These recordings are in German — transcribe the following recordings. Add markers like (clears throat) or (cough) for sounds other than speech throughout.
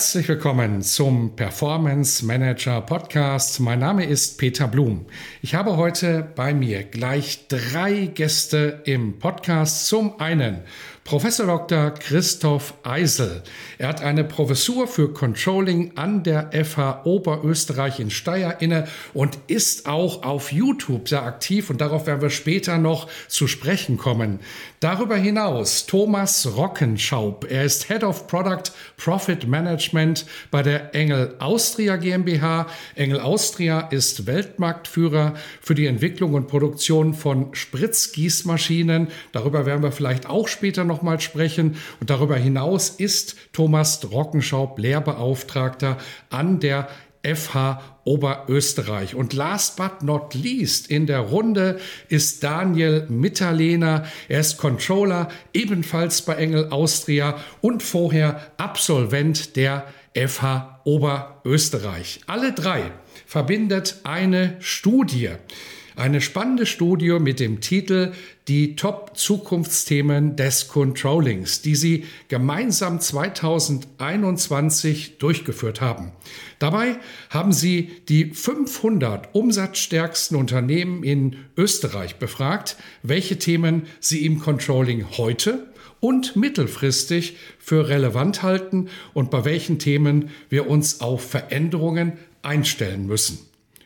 Herzlich willkommen zum Performance Manager Podcast. Mein Name ist Peter Blum. Ich habe heute bei mir gleich drei Gäste im Podcast. Zum einen Professor Dr. Christoph Eisel. Er hat eine Professur für Controlling an der FH Oberösterreich in Steyr inne und ist auch auf YouTube sehr aktiv und darauf werden wir später noch zu sprechen kommen. Darüber hinaus Thomas Rockenschaub. Er ist Head of Product Profit Management bei der Engel Austria GmbH. Engel Austria ist Weltmarktführer für die Entwicklung und Produktion von Spritzgießmaschinen. Darüber werden wir vielleicht auch später noch nochmal sprechen. Und darüber hinaus ist Thomas Rockenschaub Lehrbeauftragter an der FH Oberösterreich. Und last but not least in der Runde ist Daniel Mitterlehner. Er ist Controller, ebenfalls bei Engel Austria und vorher Absolvent der FH Oberösterreich. Alle drei verbindet eine Studie. Eine spannende Studie mit dem Titel Die Top-Zukunftsthemen des Controllings, die sie gemeinsam 2021 durchgeführt haben. Dabei haben sie die 500 umsatzstärksten Unternehmen in Österreich befragt, welche Themen sie im Controlling heute und mittelfristig für relevant halten und bei welchen Themen wir uns auf Veränderungen einstellen müssen.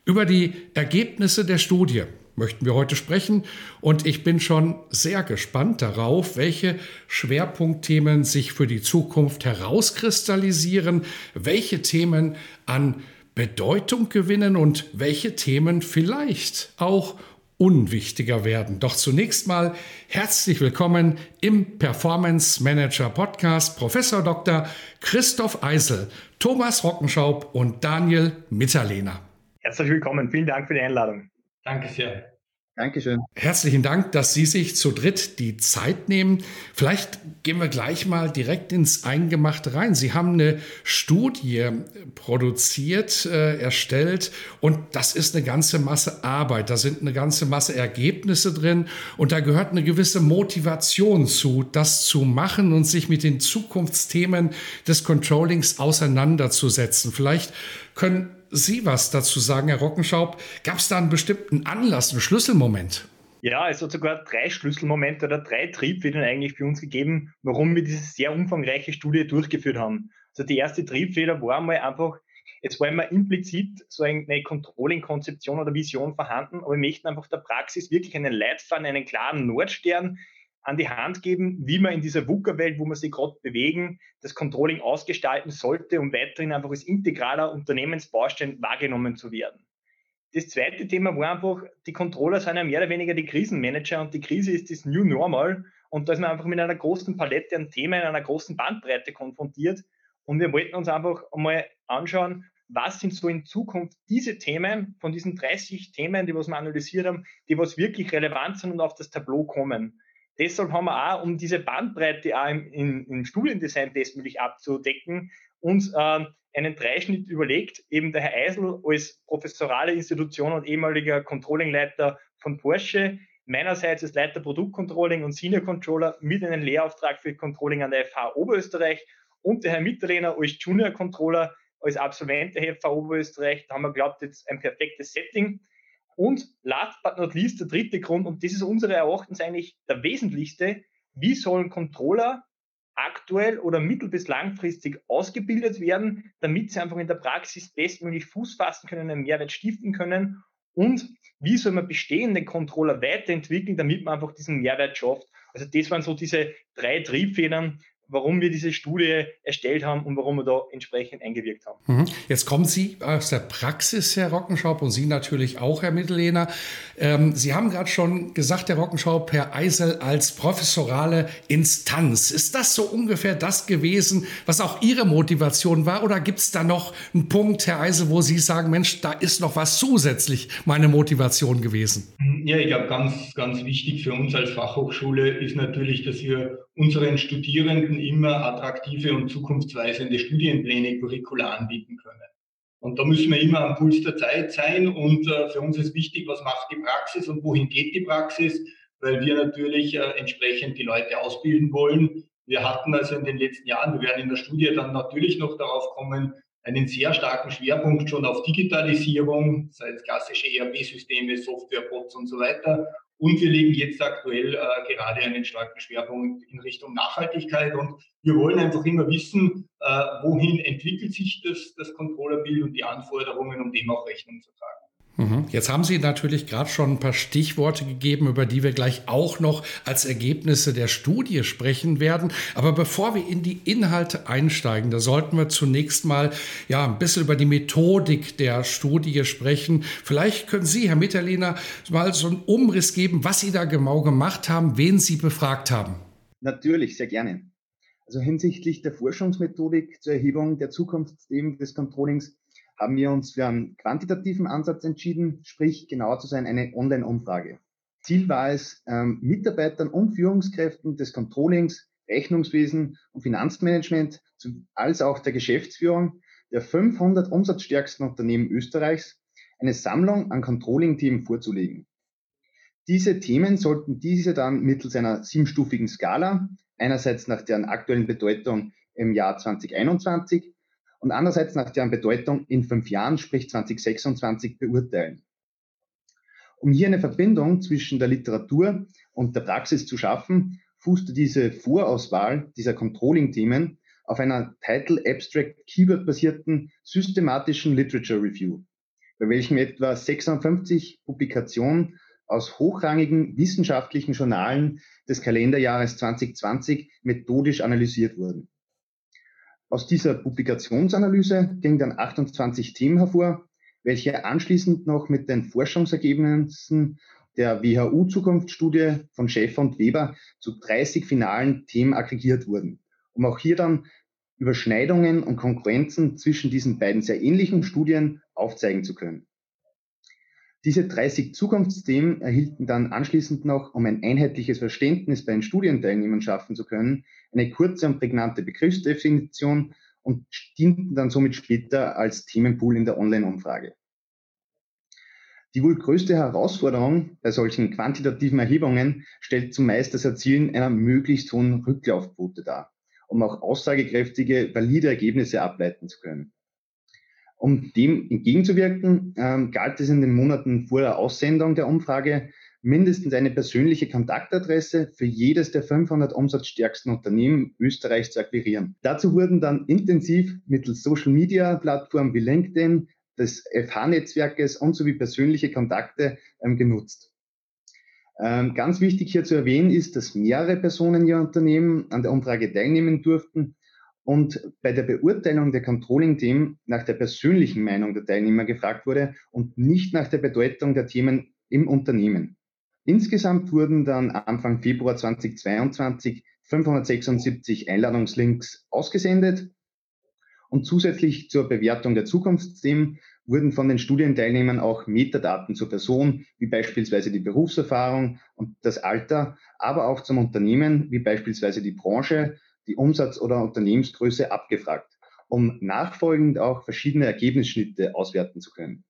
Über die Ergebnisse der Studie möchten wir heute sprechen und ich bin schon sehr gespannt darauf, welche Schwerpunktthemen sich für die Zukunft herauskristallisieren, welche Themen an Bedeutung gewinnen und welche Themen vielleicht auch unwichtiger werden. Doch zunächst mal herzlich willkommen im Performance Manager Podcast Professor Dr. Christoph Eisel, Thomas Rockenschaub und Daniel Mitterlehner. Herzlich willkommen. Vielen Dank für die Einladung. Danke sehr. Dankeschön. Herzlichen Dank, dass Sie sich zu dritt die Zeit nehmen. Vielleicht gehen wir gleich mal direkt ins Eingemachte rein. Sie haben eine Studie produziert, äh, erstellt und das ist eine ganze Masse Arbeit. Da sind eine ganze Masse Ergebnisse drin und da gehört eine gewisse Motivation zu, das zu machen und sich mit den Zukunftsthemen des Controllings auseinanderzusetzen. Vielleicht können Sie was dazu sagen, Herr Rockenschaub? Gab es da einen bestimmten Anlass, einen Schlüsselmoment? Ja, es hat sogar drei Schlüsselmomente oder drei Triebfedern eigentlich für uns gegeben, warum wir diese sehr umfangreiche Studie durchgeführt haben. Also die erste Triebfeder war einmal einfach, jetzt war immer implizit so eine Controlling-Konzeption oder Vision vorhanden, aber wir möchten einfach der Praxis wirklich einen Leitfaden, einen klaren Nordstern an die Hand geben, wie man in dieser VUCA-Welt, wo wir sich gerade bewegen, das Controlling ausgestalten sollte, um weiterhin einfach als integraler Unternehmensbaustein wahrgenommen zu werden. Das zweite Thema war einfach, die Controller sind ja mehr oder weniger die Krisenmanager und die Krise ist das New Normal und da ist man einfach mit einer großen Palette an Themen, einer großen Bandbreite konfrontiert und wir wollten uns einfach einmal anschauen, was sind so in Zukunft diese Themen von diesen 30 Themen, die was wir analysiert haben, die was wirklich relevant sind und auf das Tableau kommen. Deshalb haben wir auch, um diese Bandbreite auch im, im, im Studiendesign bestmöglich abzudecken, uns äh, einen Dreischnitt überlegt. Eben der Herr Eisel als professorale Institution und ehemaliger Controllingleiter von Porsche, meinerseits als Leiter Produktcontrolling und Senior Controller mit einem Lehrauftrag für Controlling an der FH Oberösterreich und der Herr Mitterlehner als Junior Controller, als Absolvent der FH Oberösterreich. Da haben wir glaubt, jetzt ein perfektes Setting. Und last but not least, der dritte Grund, und das ist unsere Erachtens eigentlich der wesentlichste, wie sollen Controller aktuell oder mittel- bis langfristig ausgebildet werden, damit sie einfach in der Praxis bestmöglich Fuß fassen können, einen Mehrwert stiften können und wie soll man bestehende Controller weiterentwickeln, damit man einfach diesen Mehrwert schafft. Also das waren so diese drei Triebfedern, warum wir diese Studie erstellt haben und warum wir da entsprechend eingewirkt haben. Mhm. Jetzt kommen Sie aus der Praxis, Herr Rockenschaub, und Sie natürlich auch, Herr Mittellehner. Ähm, Sie haben gerade schon gesagt, Herr Rockenschaub, Herr Eisel als professorale Instanz. Ist das so ungefähr das gewesen, was auch Ihre Motivation war? Oder gibt es da noch einen Punkt, Herr Eisel, wo Sie sagen, Mensch, da ist noch was zusätzlich meine Motivation gewesen? Ja, ich glaube, ganz, ganz wichtig für uns als Fachhochschule ist natürlich, dass wir unseren Studierenden immer attraktive und zukunftsweisende Studienpläne curricular anbieten können. Und da müssen wir immer am Puls der Zeit sein. Und äh, für uns ist wichtig, was macht die Praxis und wohin geht die Praxis, weil wir natürlich äh, entsprechend die Leute ausbilden wollen. Wir hatten also in den letzten Jahren, wir werden in der Studie dann natürlich noch darauf kommen, einen sehr starken Schwerpunkt schon auf Digitalisierung, sei es klassische ERP-Systeme, Softwarebots und so weiter. Und wir legen jetzt aktuell äh, gerade einen starken Schwerpunkt in Richtung Nachhaltigkeit. Und wir wollen einfach immer wissen, äh, wohin entwickelt sich das, das Controllerbild und die Anforderungen, um dem auch Rechnung zu tragen. Jetzt haben Sie natürlich gerade schon ein paar Stichworte gegeben, über die wir gleich auch noch als Ergebnisse der Studie sprechen werden. Aber bevor wir in die Inhalte einsteigen, da sollten wir zunächst mal ja ein bisschen über die Methodik der Studie sprechen. Vielleicht können Sie, Herr Mitterlehner, mal so einen Umriss geben, was Sie da genau gemacht haben, wen Sie befragt haben. Natürlich, sehr gerne. Also hinsichtlich der Forschungsmethodik zur Erhebung der Zukunftsthemen des Controllings haben wir uns für einen quantitativen Ansatz entschieden, sprich genauer zu sein, eine Online-Umfrage. Ziel war es, ähm, Mitarbeitern und Führungskräften des Controllings, Rechnungswesen und Finanzmanagement als auch der Geschäftsführung der 500 umsatzstärksten Unternehmen Österreichs eine Sammlung an Controlling-Themen vorzulegen. Diese Themen sollten diese dann mittels einer siebenstufigen Skala, einerseits nach deren aktuellen Bedeutung im Jahr 2021 und andererseits nach deren Bedeutung in fünf Jahren, sprich 2026, beurteilen. Um hier eine Verbindung zwischen der Literatur und der Praxis zu schaffen, fußte diese Vorauswahl dieser Controlling-Themen auf einer Title Abstract Keyword basierten systematischen Literature Review, bei welchem etwa 650 Publikationen aus hochrangigen wissenschaftlichen Journalen des Kalenderjahres 2020 methodisch analysiert wurden. Aus dieser Publikationsanalyse gingen dann 28 Themen hervor, welche anschließend noch mit den Forschungsergebnissen der WHU-Zukunftsstudie von Schäfer und Weber zu 30 finalen Themen aggregiert wurden, um auch hier dann Überschneidungen und Konkurrenzen zwischen diesen beiden sehr ähnlichen Studien aufzeigen zu können. Diese 30 Zukunftsthemen erhielten dann anschließend noch, um ein einheitliches Verständnis bei den Studienteilnehmern schaffen zu können, eine kurze und prägnante Begriffsdefinition und dienten dann somit später als Themenpool in der Online-Umfrage. Die wohl größte Herausforderung bei solchen quantitativen Erhebungen stellt zumeist das Erzielen einer möglichst hohen Rücklaufquote dar, um auch aussagekräftige, valide Ergebnisse ableiten zu können. Um dem entgegenzuwirken, ähm, galt es in den Monaten vor der Aussendung der Umfrage, mindestens eine persönliche Kontaktadresse für jedes der 500 umsatzstärksten Unternehmen Österreichs zu akquirieren. Dazu wurden dann intensiv mittels Social-Media-Plattformen wie LinkedIn, des FH-Netzwerkes und sowie persönliche Kontakte ähm, genutzt. Ähm, ganz wichtig hier zu erwähnen ist, dass mehrere Personen ihr Unternehmen an der Umfrage teilnehmen durften und bei der Beurteilung der Controlling-Themen nach der persönlichen Meinung der Teilnehmer gefragt wurde und nicht nach der Bedeutung der Themen im Unternehmen. Insgesamt wurden dann Anfang Februar 2022 576 Einladungslinks ausgesendet und zusätzlich zur Bewertung der Zukunftsthemen wurden von den Studienteilnehmern auch Metadaten zur Person, wie beispielsweise die Berufserfahrung und das Alter, aber auch zum Unternehmen, wie beispielsweise die Branche, die Umsatz- oder Unternehmensgröße abgefragt, um nachfolgend auch verschiedene Ergebnisschnitte auswerten zu können.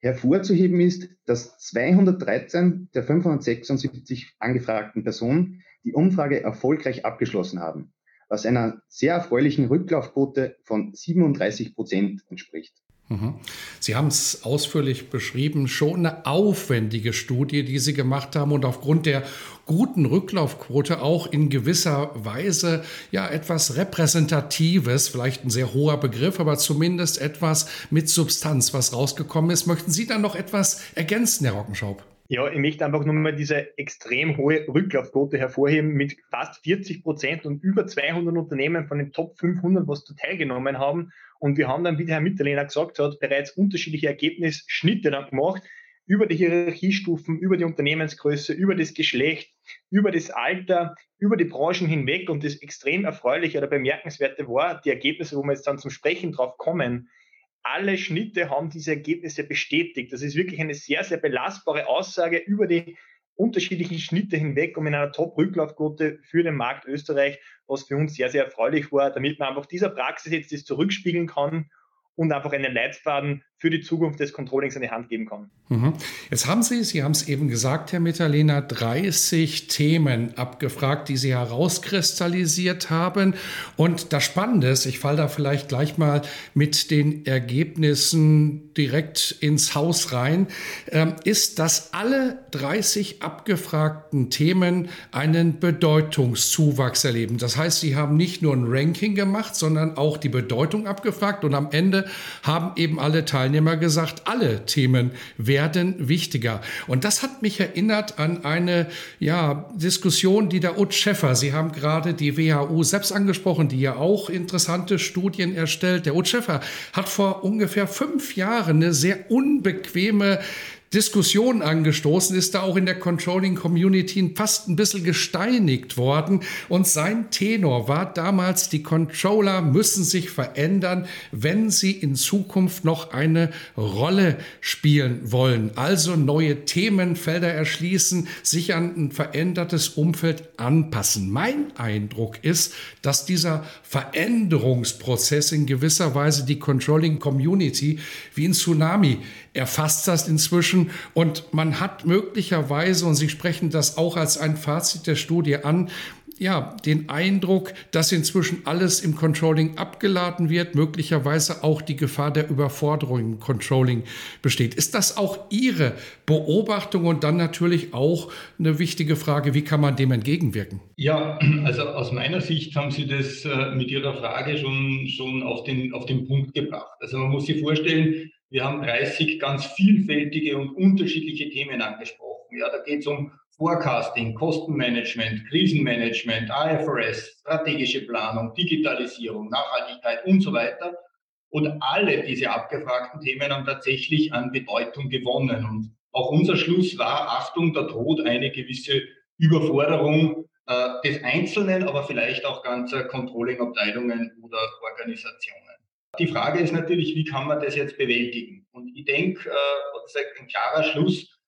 Hervorzuheben ist, dass 213 der 576 angefragten Personen die Umfrage erfolgreich abgeschlossen haben, was einer sehr erfreulichen Rücklaufquote von 37 Prozent entspricht. Mhm. Sie haben es ausführlich beschrieben, schon eine aufwendige Studie, die Sie gemacht haben und aufgrund der guten Rücklaufquote auch in gewisser Weise ja etwas Repräsentatives, vielleicht ein sehr hoher Begriff, aber zumindest etwas mit Substanz, was rausgekommen ist. Möchten Sie dann noch etwas ergänzen, Herr Rockenschaub? Ja, ich möchte einfach nur mal diese extrem hohe Rücklaufquote hervorheben mit fast 40 Prozent und über 200 Unternehmen von den Top 500, was da teilgenommen haben. Und wir haben dann, wie der Herr Mitterlehner gesagt hat, bereits unterschiedliche Ergebnisschnitte dann gemacht über die Hierarchiestufen, über die Unternehmensgröße, über das Geschlecht, über das Alter, über die Branchen hinweg. Und das extrem erfreuliche oder bemerkenswerte war, die Ergebnisse, wo wir jetzt dann zum Sprechen drauf kommen, alle Schnitte haben diese Ergebnisse bestätigt. Das ist wirklich eine sehr, sehr belastbare Aussage über die unterschiedlichen Schnitte hinweg und in einer Top-Rücklaufquote für den Markt Österreich, was für uns sehr, sehr erfreulich war, damit man einfach dieser Praxis jetzt das zurückspiegeln kann und einfach einen Leitfaden für die Zukunft des Controllings in die Hand geben kann. Mhm. Jetzt haben Sie, Sie haben es eben gesagt, Herr Mitterlehner, 30 Themen abgefragt, die Sie herauskristallisiert haben. Und das Spannende ist, ich falle da vielleicht gleich mal mit den Ergebnissen direkt ins Haus rein, ähm, ist, dass alle 30 abgefragten Themen einen Bedeutungszuwachs erleben. Das heißt, Sie haben nicht nur ein Ranking gemacht, sondern auch die Bedeutung abgefragt und am Ende haben eben alle Teilnehmer Teilnehmer gesagt, alle Themen werden wichtiger. Und das hat mich erinnert an eine ja, Diskussion, die der Ut Schäffer, Sie haben gerade die WHO selbst angesprochen, die ja auch interessante Studien erstellt. Der Ut Schäffer hat vor ungefähr fünf Jahren eine sehr unbequeme Diskussion angestoßen, ist da auch in der Controlling Community fast ein bisschen gesteinigt worden. Und sein Tenor war damals, die Controller müssen sich verändern, wenn sie in Zukunft noch eine Rolle spielen wollen. Also neue Themenfelder erschließen, sich an ein verändertes Umfeld anpassen. Mein Eindruck ist, dass dieser Veränderungsprozess in gewisser Weise die Controlling Community wie ein Tsunami erfasst das inzwischen und man hat möglicherweise, und Sie sprechen das auch als ein Fazit der Studie an, ja, den Eindruck, dass inzwischen alles im Controlling abgeladen wird, möglicherweise auch die Gefahr der Überforderung im Controlling besteht. Ist das auch Ihre Beobachtung und dann natürlich auch eine wichtige Frage, wie kann man dem entgegenwirken? Ja, (clears throat) also aus meiner Sicht haben Sie das äh, mit Ihrer Frage schon, schon auf, den, auf den Punkt gebracht. Also man muss sich vorstellen, wir haben 30 ganz vielfältige und unterschiedliche Themen angesprochen. Ja, da geht es um Forecasting, Kostenmanagement, Krisenmanagement, IFRS, strategische Planung, Digitalisierung, Nachhaltigkeit und so weiter. Und alle diese abgefragten Themen haben tatsächlich an Bedeutung gewonnen. Und auch unser Schluss war, Achtung, da droht eine gewisse Überforderung äh, des Einzelnen, aber vielleicht auch ganzer Controlling-Abteilungen oder Organisationen. Die Frage ist natürlich, wie kann man das jetzt bewältigen? Und ich denke, äh, ein klarer Schluss,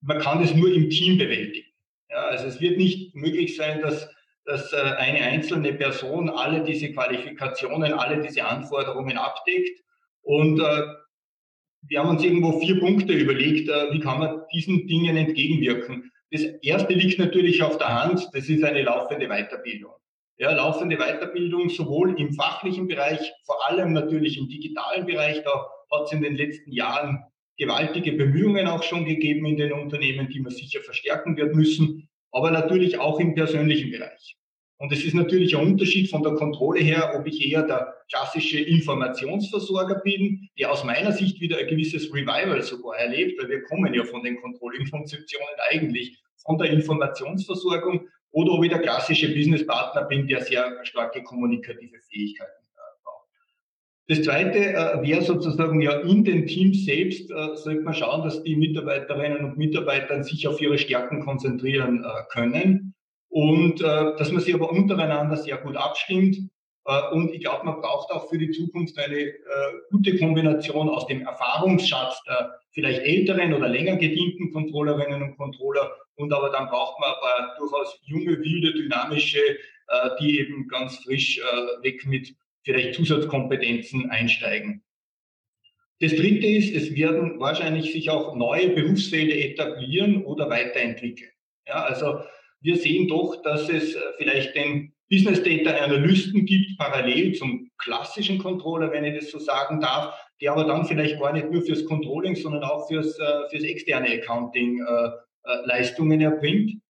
man kann das nur im Team bewältigen. Ja, also es wird nicht möglich sein, dass, dass äh, eine einzelne Person alle diese Qualifikationen, alle diese Anforderungen abdeckt. Und äh, wir haben uns irgendwo vier Punkte überlegt, äh, wie kann man diesen Dingen entgegenwirken. Das erste liegt natürlich auf der Hand, das ist eine laufende Weiterbildung ja, laufende Weiterbildung sowohl im fachlichen Bereich, vor allem natürlich im digitalen Bereich. Da hat es in den letzten Jahren gewaltige Bemühungen auch schon gegeben in den Unternehmen, die man sicher verstärken wird müssen, aber natürlich auch im persönlichen Bereich. Und es ist natürlich ein Unterschied von der Kontrolle her, ob ich eher der klassische Informationsversorger bin, der aus meiner Sicht wieder ein gewisses Revival sogar erlebt, weil wir kommen ja von den Controlling-Konzeptionen eigentlich von der Informationsversorgung oder ob ich der klassische Businesspartner bin, der sehr starke kommunikative Fähigkeiten äh. Das zweite äh, wäre sozusagen ja in den Teams selbst, äh, sollte man schauen, dass die Mitarbeiterinnen und Mitarbeiter sich auf ihre Stärken konzentrieren äh, können und äh, dass man sich aber untereinander sehr gut abstimmt. Äh, und ich glaube, man braucht auch für die Zukunft eine gute Kombination aus dem Erfahrungsschatz der vielleicht älteren oder länger gedienten Controllerinnen und Controller und aber dann braucht man aber durchaus junge, wilde, dynamische, äh, die eben ganz frisch äh, weg mit vielleicht Zusatzkompetenzen einsteigen. Das dritte ist, es werden wahrscheinlich sich auch neue Berufsfelder etablieren oder weiterentwickeln. Ja, also wir sehen doch, dass es äh, vielleicht den Business Data Analysten gibt, parallel zum klassischen Controller, wenn ich das so sagen darf, der aber dann vielleicht gar nicht nur fürs Controlling, sondern auch fürs, äh, fürs externe Accounting äh, äh, Leistungen erbringt.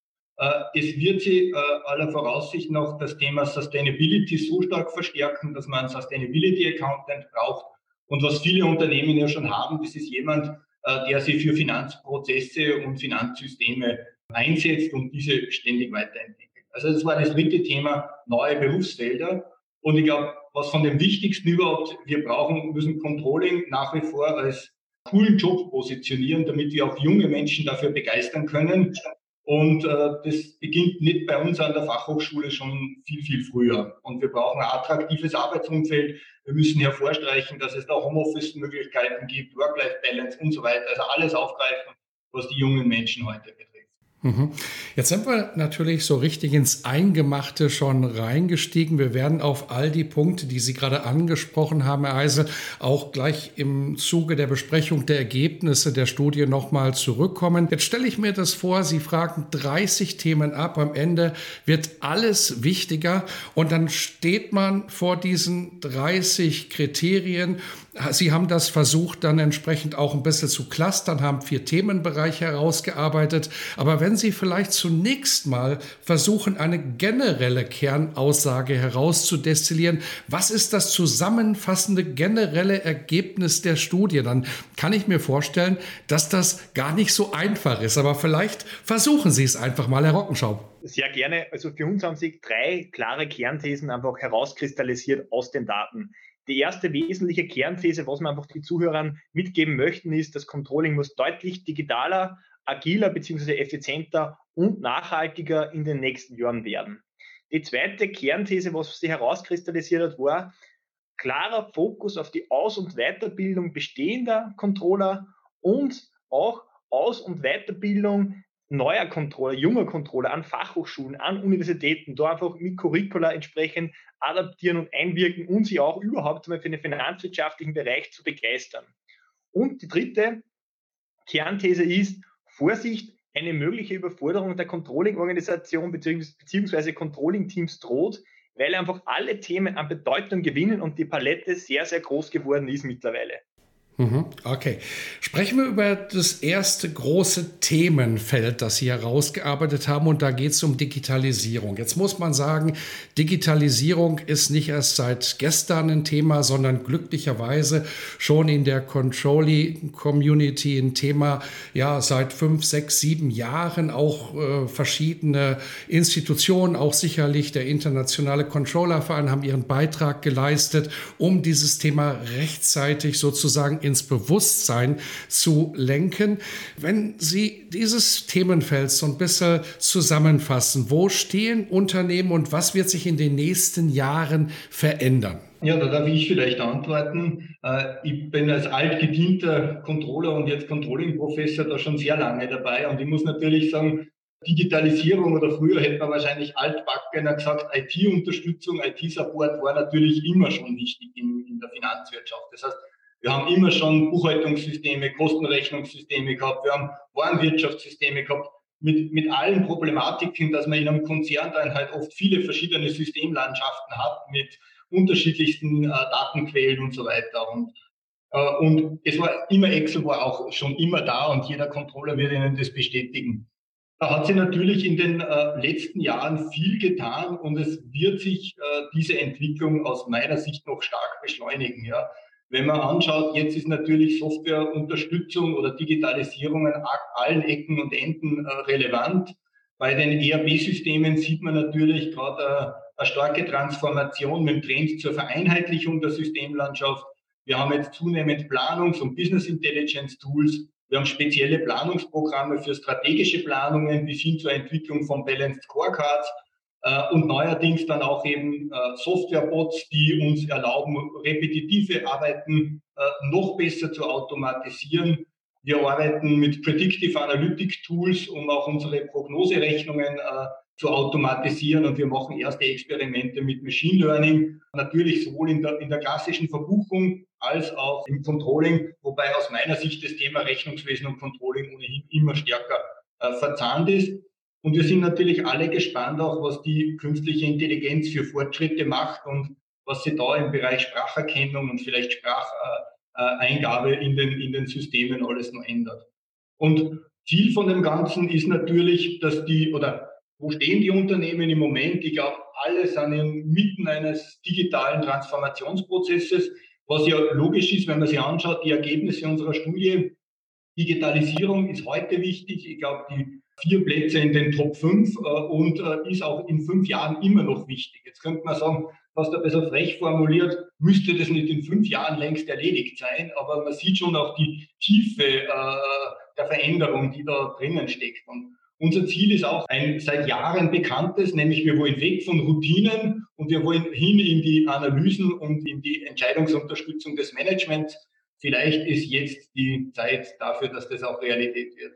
Äh, es wird sie äh, aller Voraussicht nach das Thema Sustainability so stark verstärken, dass man einen Sustainability Accountant braucht. Und was viele Unternehmen ja schon haben, das ist jemand, äh, der sich für Finanzprozesse und Finanzsysteme einsetzt und diese ständig weiterentwickelt. Also das war das dritte Thema, neue Berufsfelder. Und ich glaube, was von dem Wichtigsten überhaupt, wir brauchen, müssen Controlling nach wie vor als coolen Job positionieren, damit wir auch junge Menschen dafür begeistern können. Und äh, das beginnt nicht bei uns an der Fachhochschule schon viel, viel früher. Und wir brauchen ein attraktives Arbeitsumfeld. Wir müssen hervorstreichen, dass es da Homeoffice-Möglichkeiten gibt, Work-Life-Balance und so weiter. Also alles aufgreifen, was die jungen Menschen heute betrifft. Mhm. Jetzt sind wir natürlich so richtig ins Eingemachte schon reingestiegen. Wir werden auf all die Punkte, die Sie gerade angesprochen haben, Herr Eisel, auch gleich im Zuge der Besprechung der Ergebnisse der Studie nochmal zurückkommen. Jetzt stelle ich mir das vor, Sie fragen 30 Themen ab. Am Ende wird alles wichtiger und dann steht man vor diesen 30 Kriterien Sie haben das versucht, dann entsprechend auch ein bisschen zu clustern, haben vier Themenbereiche herausgearbeitet. Aber wenn Sie vielleicht zunächst mal versuchen, eine generelle Kernaussage herauszudestillieren, was ist das zusammenfassende generelle Ergebnis der Studie, dann kann ich mir vorstellen, dass das gar nicht so einfach ist. Aber vielleicht versuchen Sie es einfach mal, Herr Rockenschaub. Sehr gerne. Also für uns haben sich drei klare Kernthesen einfach herauskristallisiert aus den Daten. Die erste wesentliche Kernthese, was wir einfach die Zuhörern mitgeben möchten, ist, das Controlling muss deutlich digitaler, agiler bzw. effizienter und nachhaltiger in den nächsten Jahren werden. Die zweite Kernthese, was sich herauskristallisiert hat, war klarer Fokus auf die Aus- und Weiterbildung bestehender Controller und auch Aus- und Weiterbildung neuer Controller, junger Controller an Fachhochschulen, an Universitäten, da einfach mit Curricula entsprechend adaptieren und einwirken und sie auch überhaupt mal für den finanzwirtschaftlichen Bereich zu begeistern. Und die dritte Kernthese ist, Vorsicht, eine mögliche Überforderung der Controlling-Organisation bzw. Controlling-Teams droht, weil einfach alle Themen an Bedeutung gewinnen und die Palette sehr, sehr groß geworden ist mittlerweile. Mhm, okay. Sprechen wir über das erste große Themenfeld, das Sie herausgearbeitet haben, und da geht es um Digitalisierung. Jetzt muss man sagen, Digitalisierung ist nicht erst seit gestern ein Thema, sondern glücklicherweise schon in der Controlling-Community ein Thema, ja, seit fünf, sechs, sieben Jahren auch äh, verschiedene Institutionen, auch sicherlich der internationale Controllerverein haben ihren Beitrag geleistet, um dieses Thema rechtzeitig sozusagen in ins Bewusstsein zu lenken. Wenn Sie dieses Themenfeld so ein bisschen zusammenfassen, wo stehen Unternehmen und was wird sich in den nächsten Jahren verändern? Ja, da darf ich vielleicht antworten. Äh, ich bin als altgedienter Controller und jetzt Controlling-Professor da schon sehr lange dabei und ich muss natürlich sagen, Digitalisierung oder früher hätte man wahrscheinlich altbackener gesagt, IT-Unterstützung, IT-Support war natürlich immer schon wichtig in, in der Finanzwirtschaft. Das heißt, wir haben immer schon Buchhaltungssysteme, Kostenrechnungssysteme gehabt, wir haben Warenwirtschaftssysteme gehabt, mit, mit allen Problematiken, dass man in einem Konzern dann halt oft viele verschiedene Systemlandschaften hat mit unterschiedlichsten äh, Datenquellen und so weiter. Und, äh, und es war immer, Excel war auch schon immer da und jeder Controller wird Ihnen das bestätigen. Da hat sich natürlich in den äh, letzten Jahren viel getan und es wird sich äh, diese Entwicklung aus meiner Sicht noch stark beschleunigen. Ja. Wenn man anschaut, jetzt ist natürlich Softwareunterstützung oder Digitalisierung an allen Ecken und Enden äh, relevant. Bei den ERP-Systemen sieht man natürlich gerade eine, eine starke Transformation mit dem Trend zur Vereinheitlichung der Systemlandschaft. Wir haben jetzt zunehmend Planungs- und Business Intelligence Tools. Wir haben spezielle Planungsprogramme für strategische Planungen bis hin zur Entwicklung von Balanced Scorecards. Äh, und neuerdings dann auch eben äh, Softwarebots, die uns erlauben, repetitive Arbeiten äh, noch besser zu automatisieren. Wir arbeiten mit Predictive Analytic Tools, um auch unsere Prognoserechnungen zu automatisieren und wir machen erste Experimente mit Machine Learning, natürlich sowohl in der, in der klassischen Verbuchung als auch im Controlling, wobei aus meiner Sicht das Thema Rechnungswesen und Controlling ohnehin immer stärker äh, verzahnt ist. Und wir sind natürlich alle gespannt auch, was die künstliche Intelligenz für Fortschritte macht und was sie da im Bereich Spracherkennung und vielleicht Spracheingabe in den, in den Systemen alles noch ändert. Und Ziel von dem Ganzen ist natürlich, dass die, oder wo stehen die Unternehmen im Moment? Ich glaube, alle sind inmitten eines digitalen Transformationsprozesses, was ja logisch ist, wenn man sich anschaut, die Ergebnisse unserer Studie Digitalisierung ist heute wichtig. Ich glaube, die vier Plätze in den Top 5 äh, und äh, ist auch in fünf Jahren immer noch wichtig. Jetzt könnte man sagen, fast ein bisschen frech formuliert, müsste das nicht in fünf Jahren längst erledigt sein, aber man sieht schon auch die Tiefe äh, der Veränderung, die da drinnen steckt. Und unser Ziel ist auch ein seit Jahren bekanntes, nämlich wir wollen weg von Routinen und wir wollen hin in die Analysen und in die Entscheidungsunterstützung des Managements. Vielleicht ist jetzt die Zeit dafür, dass das auch Realität wird.